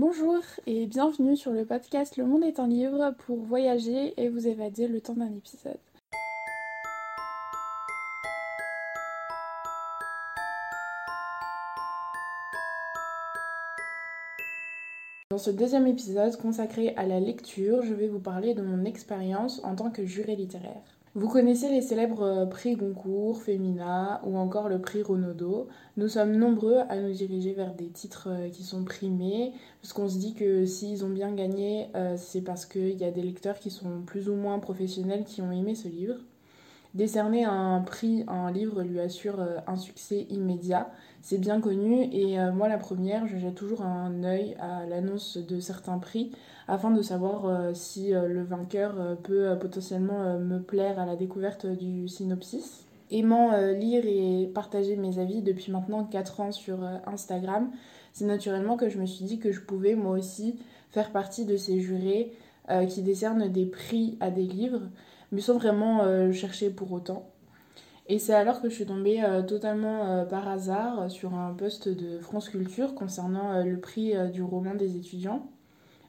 Bonjour et bienvenue sur le podcast Le Monde est un livre pour voyager et vous évader le temps d'un épisode. Dans ce deuxième épisode consacré à la lecture, je vais vous parler de mon expérience en tant que juré littéraire. Vous connaissez les célèbres euh, prix Goncourt, Femina ou encore le prix Renaudot. Nous sommes nombreux à nous diriger vers des titres euh, qui sont primés, parce qu'on se dit que s'ils ont bien gagné, euh, c'est parce qu'il y a des lecteurs qui sont plus ou moins professionnels qui ont aimé ce livre. Décerner un prix à un livre lui assure un succès immédiat, c'est bien connu et moi la première, je jette toujours un œil à l'annonce de certains prix afin de savoir euh, si euh, le vainqueur euh, peut potentiellement me plaire à la découverte du synopsis. Aimant lire et partager mes avis depuis maintenant 4 ans sur Instagram, c'est naturellement que je me suis dit que je pouvais moi aussi faire partie de ces jurés qui décernent des prix à des livres, mais sans vraiment chercher pour autant. Et c'est alors que je suis tombée totalement par hasard sur un post de France Culture concernant le prix du roman des étudiants.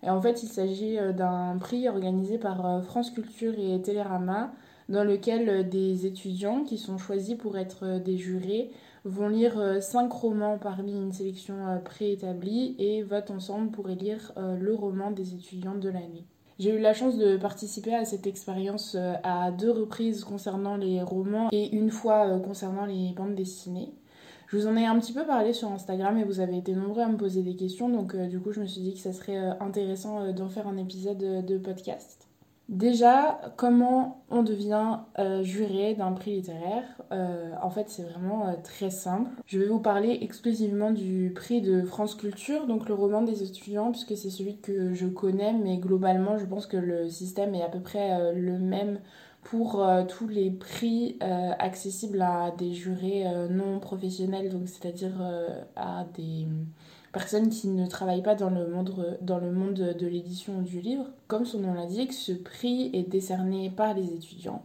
Et en fait, il s'agit euh, d'un prix organisé par euh, France Culture et Télérama, dans lequel euh, des étudiants qui sont choisis pour être des jurés vont lire cinq romans parmi une sélection préétablie et votent ensemble pour élire le roman des étudiants de l'année. J'ai eu la chance de participer à cette expérience à deux reprises concernant les romans et une fois concernant les bandes dessinées. Je vous en ai un petit peu parlé sur Instagram et vous avez été nombreux à me poser des questions, donc euh, du coup je me suis dit que ça serait euh, intéressant euh, d'en faire un épisode de podcast. Déjà, comment on devient juré d'un prix littéraire En fait, c'est vraiment très simple. Je vais vous parler exclusivement du prix de France Culture, donc le roman des étudiants, puisque c'est celui que je connais, mais globalement, je pense que le système est à peu près le même pour euh, tous les prix euh, accessibles à des jurés euh, non professionnels, donc c'est-à-dire à des personnes qui ne travaillent pas dans le monde, dans le monde de l'édition du livre. Comme son nom l'indique, ce prix est décerné par les étudiants.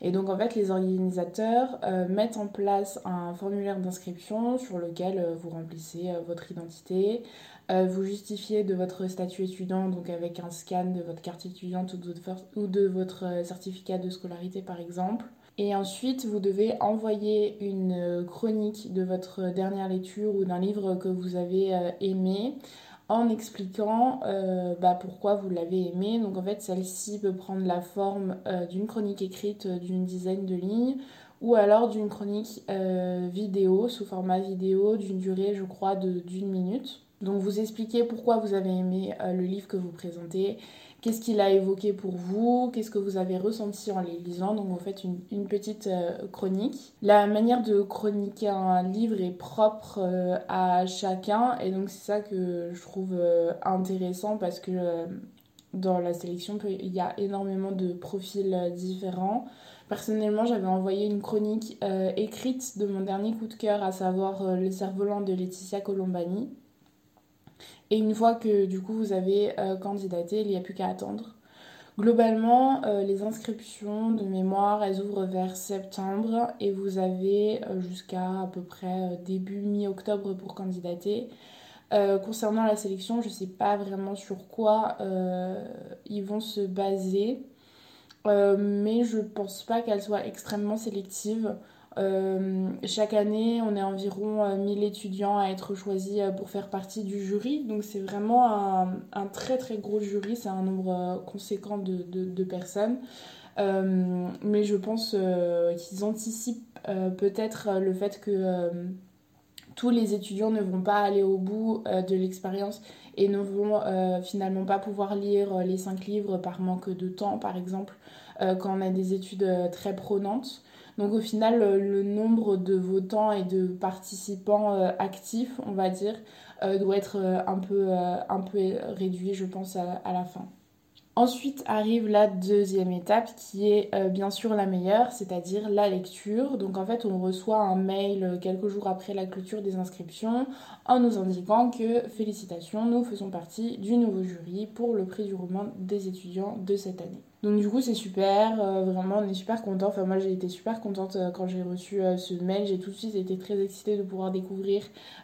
Et donc en fait, les organisateurs mettent en place un formulaire d'inscription sur lequel vous remplissez votre identité, euh, vous justifiez de votre statut étudiant, donc avec un scan de votre carte étudiante ou de votre euh, certificat de scolarité par exemple. Et ensuite, vous devez envoyer une euh, chronique de votre dernière lecture ou d'un livre que vous avez aimé en expliquant bah, pourquoi vous l'avez aimé. Donc en fait, celle-ci peut prendre la forme d'une chronique écrite d'une dizaine de lignes ou alors d'une chronique vidéo sous format vidéo d'une durée, je crois, d'une minute. Donc vous expliquez pourquoi vous avez aimé euh, le livre que vous présentez, qu'est-ce qu'il a évoqué pour vous, qu'est-ce que vous avez ressenti en les lisant? Donc vous faites une, petite euh, chronique. La manière de chroniquer un livre est propre euh, à chacun et donc c'est ça que je trouve intéressant parce que dans la sélection il y a énormément de profils différents. Personnellement, j'avais envoyé une chronique écrite de mon dernier coup de cœur, à savoir Le cerf-volant de Laetitia Colombani. Et une fois que du coup vous avez euh, candidaté, il n'y a plus qu'à attendre. Globalement, euh, les inscriptions de mémoire, elles ouvrent vers septembre et vous avez euh, jusqu'à à peu près début mi-octobre pour candidater. concernant la sélection, je ne sais pas vraiment sur quoi ils vont se baser, mais je pense pas qu'elle soit extrêmement sélective. Euh, chaque année, on est environ 1000 euh, étudiants à être choisis euh, pour faire partie du jury. Donc c'est vraiment un, très très gros jury, c'est un nombre conséquent de, de, personnes. mais je pense qu'ils anticipent peut-être le fait que tous les étudiants ne vont pas aller au bout de l'expérience et ne vont finalement pas pouvoir lire les 5 livres par manque de temps, par exemple, quand on a des études très prenantes. Donc au final, le nombre de votants et de participants euh, actifs, on va dire, euh, doit être euh, un peu réduit, je pense, à, la fin. Ensuite arrive la deuxième étape qui est bien sûr la meilleure, c'est-à-dire la lecture. Donc en fait on reçoit un mail quelques jours après la clôture des inscriptions en nous indiquant que félicitations, nous faisons partie du nouveau jury pour le prix du roman des étudiants de cette année. Donc du coup c'est super, euh, vraiment on est super content. Enfin moi j'ai été super contente euh, quand j'ai reçu euh, ce mail. J'ai tout de suite été très excitée de pouvoir découvrir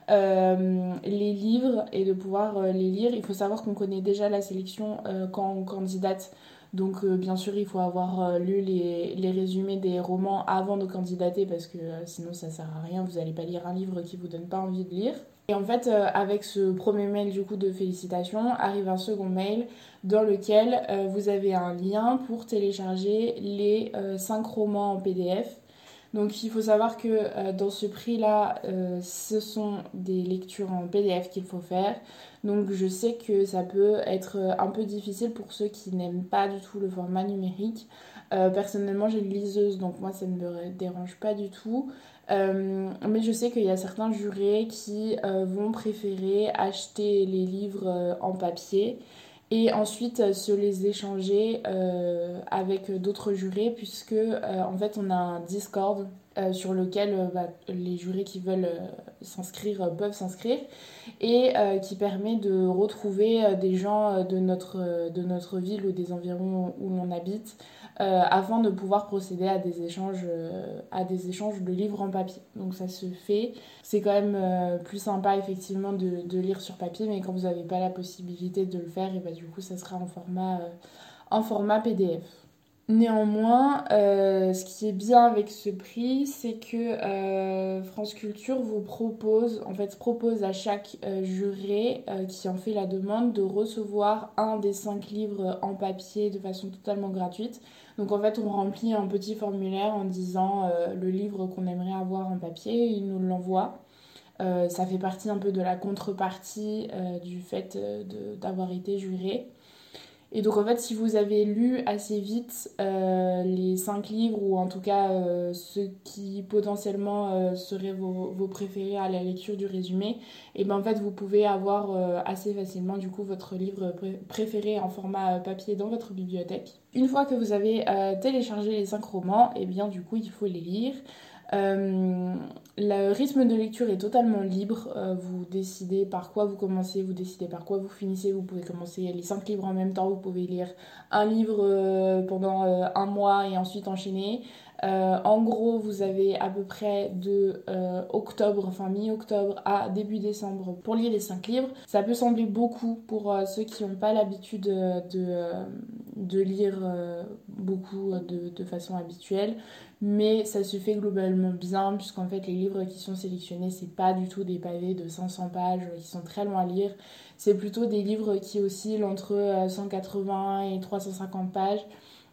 les livres et de pouvoir les lire. Il faut savoir qu'on connaît déjà la sélection quand on candidate. Donc bien sûr il faut avoir lu les, les, résumés des romans avant de candidater parce que sinon ça sert à rien. Vous n'allez pas lire un livre qui vous donne pas envie de lire. Et en fait, euh, avec ce premier mail du coup de félicitations, arrive un second mail dans lequel euh, vous avez un lien pour télécharger les 5 euh, romans en PDF. Donc il faut savoir que dans ce prix-là, ce sont des lectures en PDF qu'il faut faire. Donc je sais que ça peut être un peu difficile pour ceux qui n'aiment pas du tout le format numérique. personnellement, j'ai une liseuse, donc moi ça ne me dérange pas du tout. Euh, mais je sais qu'il y a certains jurés qui euh, vont préférer acheter les livres euh, en papier et ensuite se les échanger avec d'autres jurés puisque en fait on a un Discord sur lequel bah, les jurés qui veulent s'inscrire peuvent s'inscrire et qui permet de retrouver des gens de notre, de notre ville ou des environs où l'on habite euh, afin de pouvoir procéder à des échanges euh, à des échanges de livres en papier. Donc ça se fait. C'est quand même euh, plus sympa effectivement de, de, lire sur papier, mais quand vous n'avez pas la possibilité de le faire, et bah, du coup ça sera en format, en format PDF. Néanmoins, euh, ce qui est bien avec ce prix, c'est que euh, France Culture vous propose, en fait, propose à chaque euh, juré qui en fait la demande de recevoir un des cinq livres en papier de façon totalement gratuite. Donc en fait, on remplit un petit formulaire en disant le livre qu'on aimerait avoir en papier, il nous l'envoie. ça fait partie un peu de la contrepartie du fait d'avoir été juré. Et donc en fait, si vous avez lu assez vite euh, les cinq livres, ou en tout cas euh, ceux qui potentiellement euh, seraient vos, vos, préférés à la lecture du résumé, et ben en fait vous pouvez avoir assez facilement du coup votre livre préféré en format papier dans votre bibliothèque. Une fois que vous avez téléchargé les cinq romans, et bien du coup il faut les lire. Euh, le rythme de lecture est totalement libre. Euh, vous décidez par quoi vous commencez, vous décidez par quoi vous finissez. Vous pouvez commencer les 5 livres en même temps. Vous pouvez lire un livre euh, pendant un mois et ensuite enchaîner. En gros, vous avez à peu près de octobre, enfin mi-octobre à début décembre pour lire les 5 livres. Ça peut sembler beaucoup pour ceux qui n'ont pas l'habitude de, lire beaucoup de, façon habituelle. Mais ça se fait globalement bien puisqu'en fait les livres qui sont sélectionnés c'est pas du tout des pavés de 500 pages qui sont très longs à lire. C'est plutôt des livres qui oscillent entre 180 euh, et 350 pages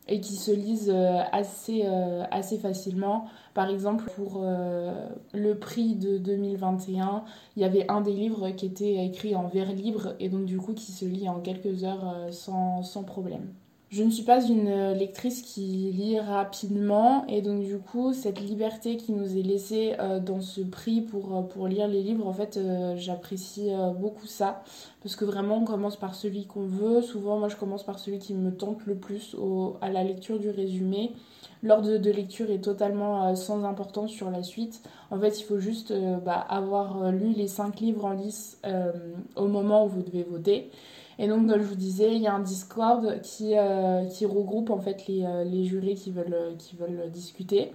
et qui se lisent euh, assez, euh, assez facilement. Par exemple, pour le prix de 2021, il y avait un des livres qui était écrit en vers libre et donc du coup qui se lit en quelques heures sans problème. Je ne suis pas une euh, lectrice qui lit rapidement et donc du coup cette liberté qui nous est laissée euh, dans ce prix pour, euh, pour lire les livres, en fait j'apprécie beaucoup ça parce que vraiment on commence par celui qu'on veut. Souvent moi je commence par celui qui me tente le plus à la lecture du résumé. L'ordre de lecture est totalement sans importance sur la suite. En fait il faut juste bah, avoir lu les 5 livres en lice au moment où vous devez voter. Et donc, comme je vous disais, il y a un Discord qui, euh, qui regroupe en fait les, euh, les, jurés qui veulent, qui veulent discuter.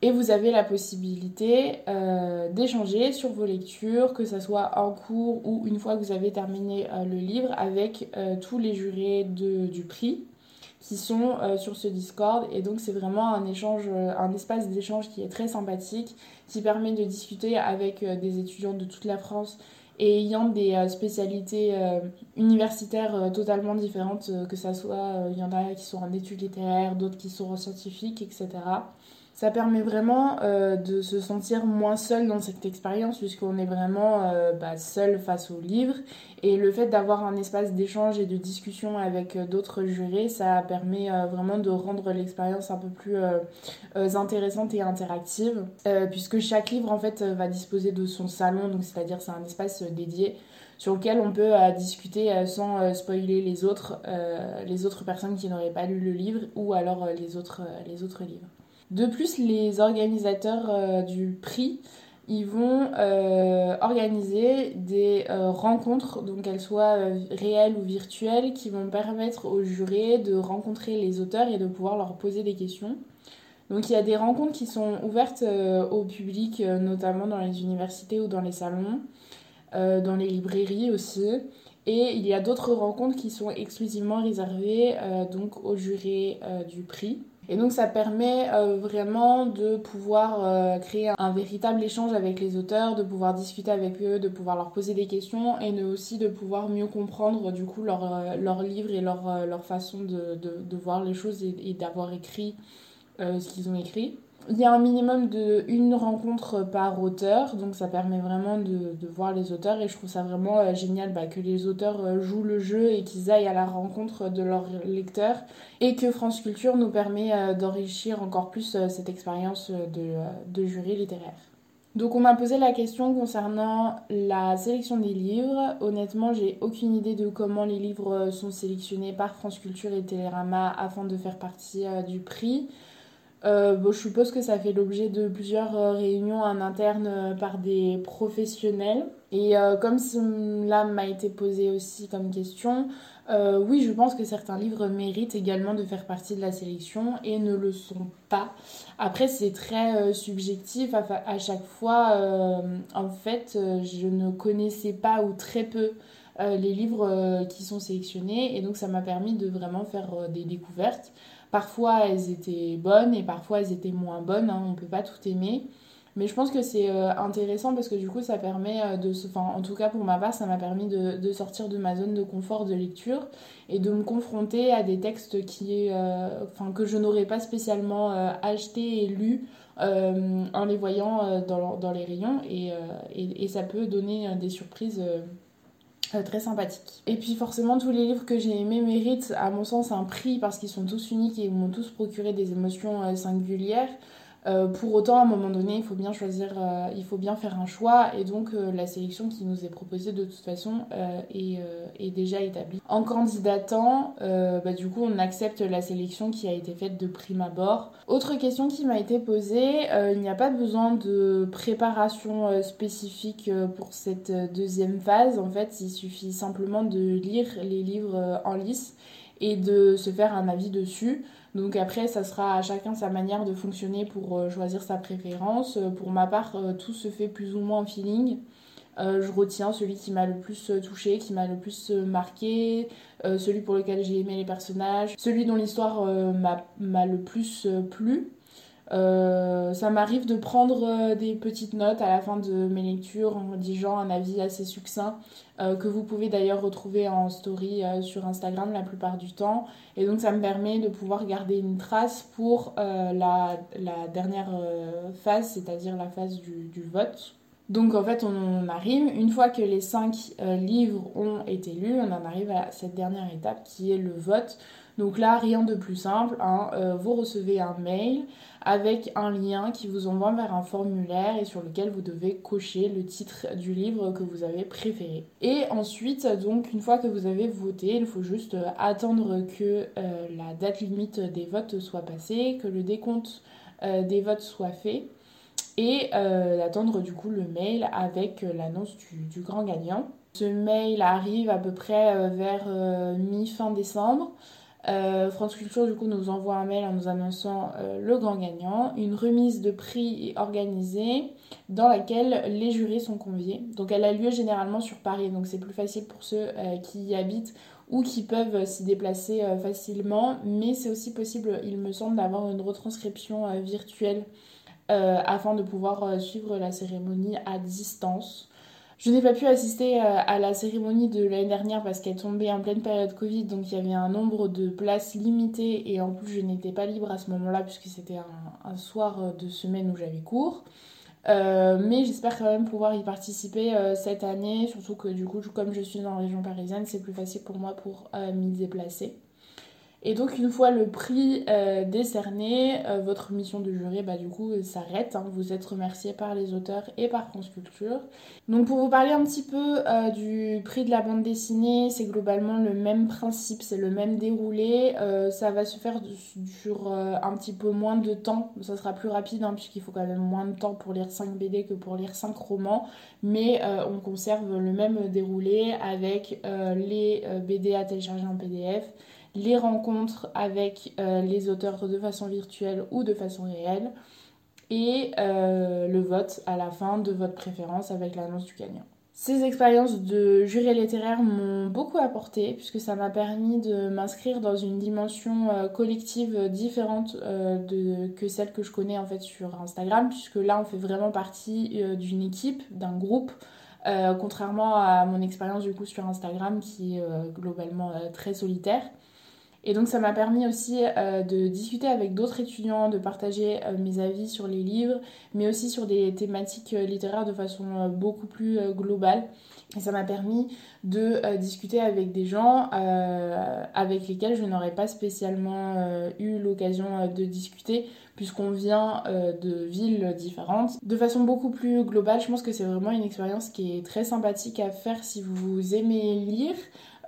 Et vous avez la possibilité euh, d'échanger sur vos lectures, que ce soit en cours ou une fois que vous avez terminé le livre, avec tous les jurés de, du prix qui sont sur ce Discord. Et donc c'est vraiment un échange, un espace d'échange qui est très sympathique, qui permet de discuter avec des étudiants de toute la France et ayant des euh, spécialités euh, universitaires euh, totalement différentes, que ça soit, il y en a qui sont en études littéraires, d'autres qui sont en scientifiques, etc. Ça permet vraiment euh, de se sentir moins seul dans cette expérience puisqu'on est vraiment euh, bah, seul face au livre. Et le fait d'avoir un espace d'échange et de discussion avec euh, d'autres jurés, ça permet vraiment de rendre l'expérience un peu plus intéressante et interactive. puisque chaque livre en fait va disposer de son salon, donc c'est-à-dire c'est un espace dédié sur lequel on peut discuter sans spoiler les autres, les autres personnes qui n'auraient pas lu le livre ou alors les, autres, les autres livres. De plus, les organisateurs euh, du prix ils vont organiser des rencontres, donc qu'elles soient réelles ou virtuelles, qui vont permettre aux jurés de rencontrer les auteurs et de pouvoir leur poser des questions. Donc il y a des rencontres qui sont ouvertes au public, notamment dans les universités ou dans les salons, dans les librairies aussi. Et il y a d'autres rencontres qui sont exclusivement réservées euh, aux jurés euh, du prix. Et donc ça permet euh, vraiment de pouvoir créer un véritable échange avec les auteurs, de pouvoir discuter avec eux, de pouvoir leur poser des questions et aussi de pouvoir mieux comprendre du coup leur, leur livre et leur, façon de, voir les choses et d'avoir écrit ce qu'ils ont écrit. Il y a un minimum de une rencontre par auteur, donc ça permet vraiment de, voir les auteurs et je trouve ça vraiment euh, génial bah, que les auteurs euh, jouent le jeu et qu'ils aillent à la rencontre de leurs lecteurs et que France Culture nous permet euh, d'enrichir encore plus cette expérience de, de jury littéraire. Donc on m'a posé la question concernant la sélection des livres. Honnêtement, j'ai aucune idée de comment les livres sont sélectionnés par France Culture et Télérama afin de faire partie du prix. Euh, je suppose que ça fait l'objet de plusieurs euh, réunions en interne euh, par des professionnels. Et comme cela m'a été posé aussi comme question, oui, je pense que certains livres méritent également de faire partie de la sélection et ne le sont pas. Après, c'est très subjectif à, chaque fois. en fait, je ne connaissais pas ou très peu les livres qui sont sélectionnés et donc ça m'a permis de vraiment faire des découvertes. Parfois elles étaient bonnes et parfois elles étaient moins bonnes, hein, on ne peut pas tout aimer. Mais je pense que c'est euh, intéressant parce que du coup ça permet euh, de. Enfin en tout cas pour ma part ça m'a permis de, sortir de ma zone de confort de lecture et de me confronter à des textes qui, euh, que je n'aurais pas spécialement acheté et lu en les voyant dans, dans, les rayons et, et, ça peut donner des surprises euh, très sympathique. Et puis forcément tous les livres que j'ai aimés méritent à mon sens un prix parce qu'ils sont tous uniques et m'ont tous procuré des émotions euh, singulières. Euh, pour autant, à un moment donné, il faut bien choisir, euh, il faut bien faire un choix, et donc euh, la sélection qui nous est proposée de toute façon est, déjà établie. En candidatant, bah, du coup, on accepte la sélection qui a été faite de prime abord. Autre question qui m'a été posée, il n'y a pas besoin de préparation spécifique pour cette deuxième phase. En fait, il suffit simplement de lire les livres en lice et de se faire un avis dessus. Donc après, ça sera à chacun sa manière de fonctionner pour euh, choisir sa préférence. Euh, pour ma part, euh, tout se fait plus ou moins en feeling. je retiens celui qui m'a le plus touché, qui m'a le plus marqué, celui pour lequel j'ai aimé les personnages, celui dont l'histoire m'a le plus plu. Euh, ça m'arrive de prendre euh, des petites notes à la fin de mes lectures en rédigeant un avis assez succinct euh, que vous pouvez d'ailleurs retrouver en story sur Instagram la plupart du temps. Et donc ça me permet de pouvoir garder une trace pour la, dernière phase, c'est-à-dire la phase du, vote. Donc en fait on arrive, une fois que les cinq livres ont été lus, on en arrive à cette dernière étape qui est le vote. Donc là, rien de plus simple. Hein. Euh, vous recevez un mail avec un lien qui vous envoie vers un formulaire et sur lequel vous devez cocher le titre du livre que vous avez préféré. Et ensuite, donc une fois que vous avez voté, il faut juste attendre que euh, la date limite des votes soit passée, que le décompte euh, des votes soit fait et d'attendre du coup le mail avec l'annonce du, grand gagnant. Ce mail arrive à peu près vers mi-fin décembre. Euh, France Culture du coup nous envoie un mail en nous annonçant euh, le grand gagnant. Une remise de prix est organisée dans laquelle les jurés sont conviés. Donc elle a lieu généralement sur Paris, donc c'est plus facile pour ceux euh, qui y habitent ou qui peuvent s'y déplacer facilement. Mais c'est aussi possible, il me semble, d'avoir une retranscription virtuelle afin de pouvoir suivre la cérémonie à distance. Je n'ai pas pu assister euh, à la cérémonie de l'année dernière parce qu'elle tombait en pleine période Covid, donc il y avait un nombre de places limité et en plus je n'étais pas libre à ce moment-là puisque c'était un, soir de semaine où j'avais cours. Euh, mais j'espère quand même pouvoir y participer euh, cette année, surtout que du coup, comme je suis dans la région parisienne, c'est plus facile pour moi pour m'y déplacer. Et donc une fois le prix euh, décerné, euh, votre mission de jury bah, du coup s'arrête. Hein. Vous êtes remercié par les auteurs et par France Culture. Donc pour vous parler un petit peu euh, du prix de la bande dessinée, c'est globalement le même principe, c'est le même déroulé. ça va se faire sur un petit peu moins de temps. Ça sera plus rapide hein, puisqu'il faut quand même moins de temps pour lire 5 BD que pour lire 5 romans. Mais on conserve le même déroulé avec les BD à télécharger en PDF les rencontres avec euh, les auteurs de façon virtuelle ou de façon réelle, et euh, le vote à la fin de votre préférence avec l'annonce du gagnant. Ces expériences de jury littéraire m'ont beaucoup apporté puisque ça m'a permis de m'inscrire dans une dimension euh, collective différente de, que celle que je connais en fait sur Instagram puisque là on fait vraiment partie d'une équipe, d'un groupe. contrairement à mon expérience du coup sur Instagram qui est globalement très solitaire. Et donc ça m'a permis aussi euh, de discuter avec d'autres étudiants, de partager euh, mes avis sur les livres, mais aussi sur des thématiques euh, littéraires de façon beaucoup plus globale. Et ça m'a permis de discuter avec des gens avec lesquels je n'aurais pas spécialement eu l'occasion de discuter puisqu'on vient de villes différentes. De façon beaucoup plus globale, je pense que c'est vraiment une expérience qui est très sympathique à faire si vous aimez lire.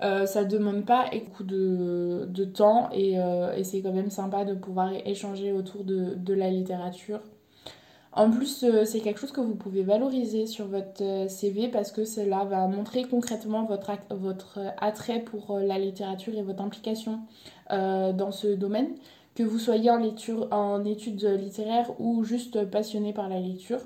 Euh, ça demande pas beaucoup de, de temps et, euh, et c'est quand même sympa de pouvoir échanger autour de, de la littérature. En plus, euh, c'est quelque chose que vous pouvez valoriser sur votre CV parce que cela va montrer concrètement votre, votre attrait pour la littérature et votre implication dans ce domaine. Que vous soyez en, en études littéraires ou juste passionné par la lecture.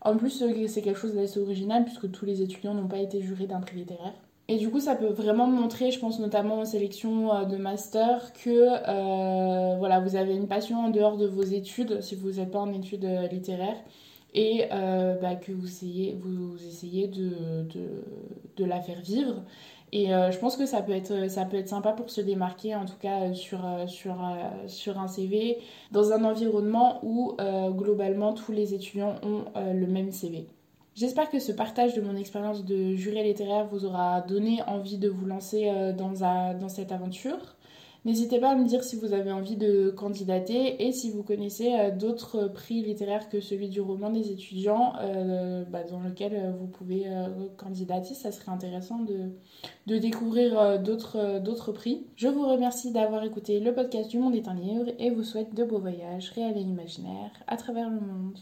En plus, c'est quelque chose d'assez original puisque tous les étudiants n'ont pas été jurés d'un prix littéraire. Et du coup, ça peut vraiment montrer, je pense notamment en sélection euh, de master, que euh, voilà, vous avez une passion en dehors de vos études, si vous n'êtes pas en études euh, littéraires, et bah, que vous essayez, vous essayez de, de, la faire vivre. Et je pense que ça peut, être, ça peut être sympa pour se démarquer, en tout cas sur, sur, sur un CV, dans un environnement où globalement tous les étudiants ont le même CV. J'espère que ce partage de mon expérience de juré littéraire vous aura donné envie de vous lancer euh, dans, cette aventure. N'hésitez pas à me dire si vous avez envie de candidater et si vous connaissez euh, d'autres prix littéraires que celui du roman des étudiants euh, bah, dans lequel vous pouvez candidater. Ça serait intéressant de découvrir d'autres prix. Je vous remercie d'avoir écouté le podcast du Monde est un livre et vous souhaite de beaux voyages réels et imaginaires à travers le monde.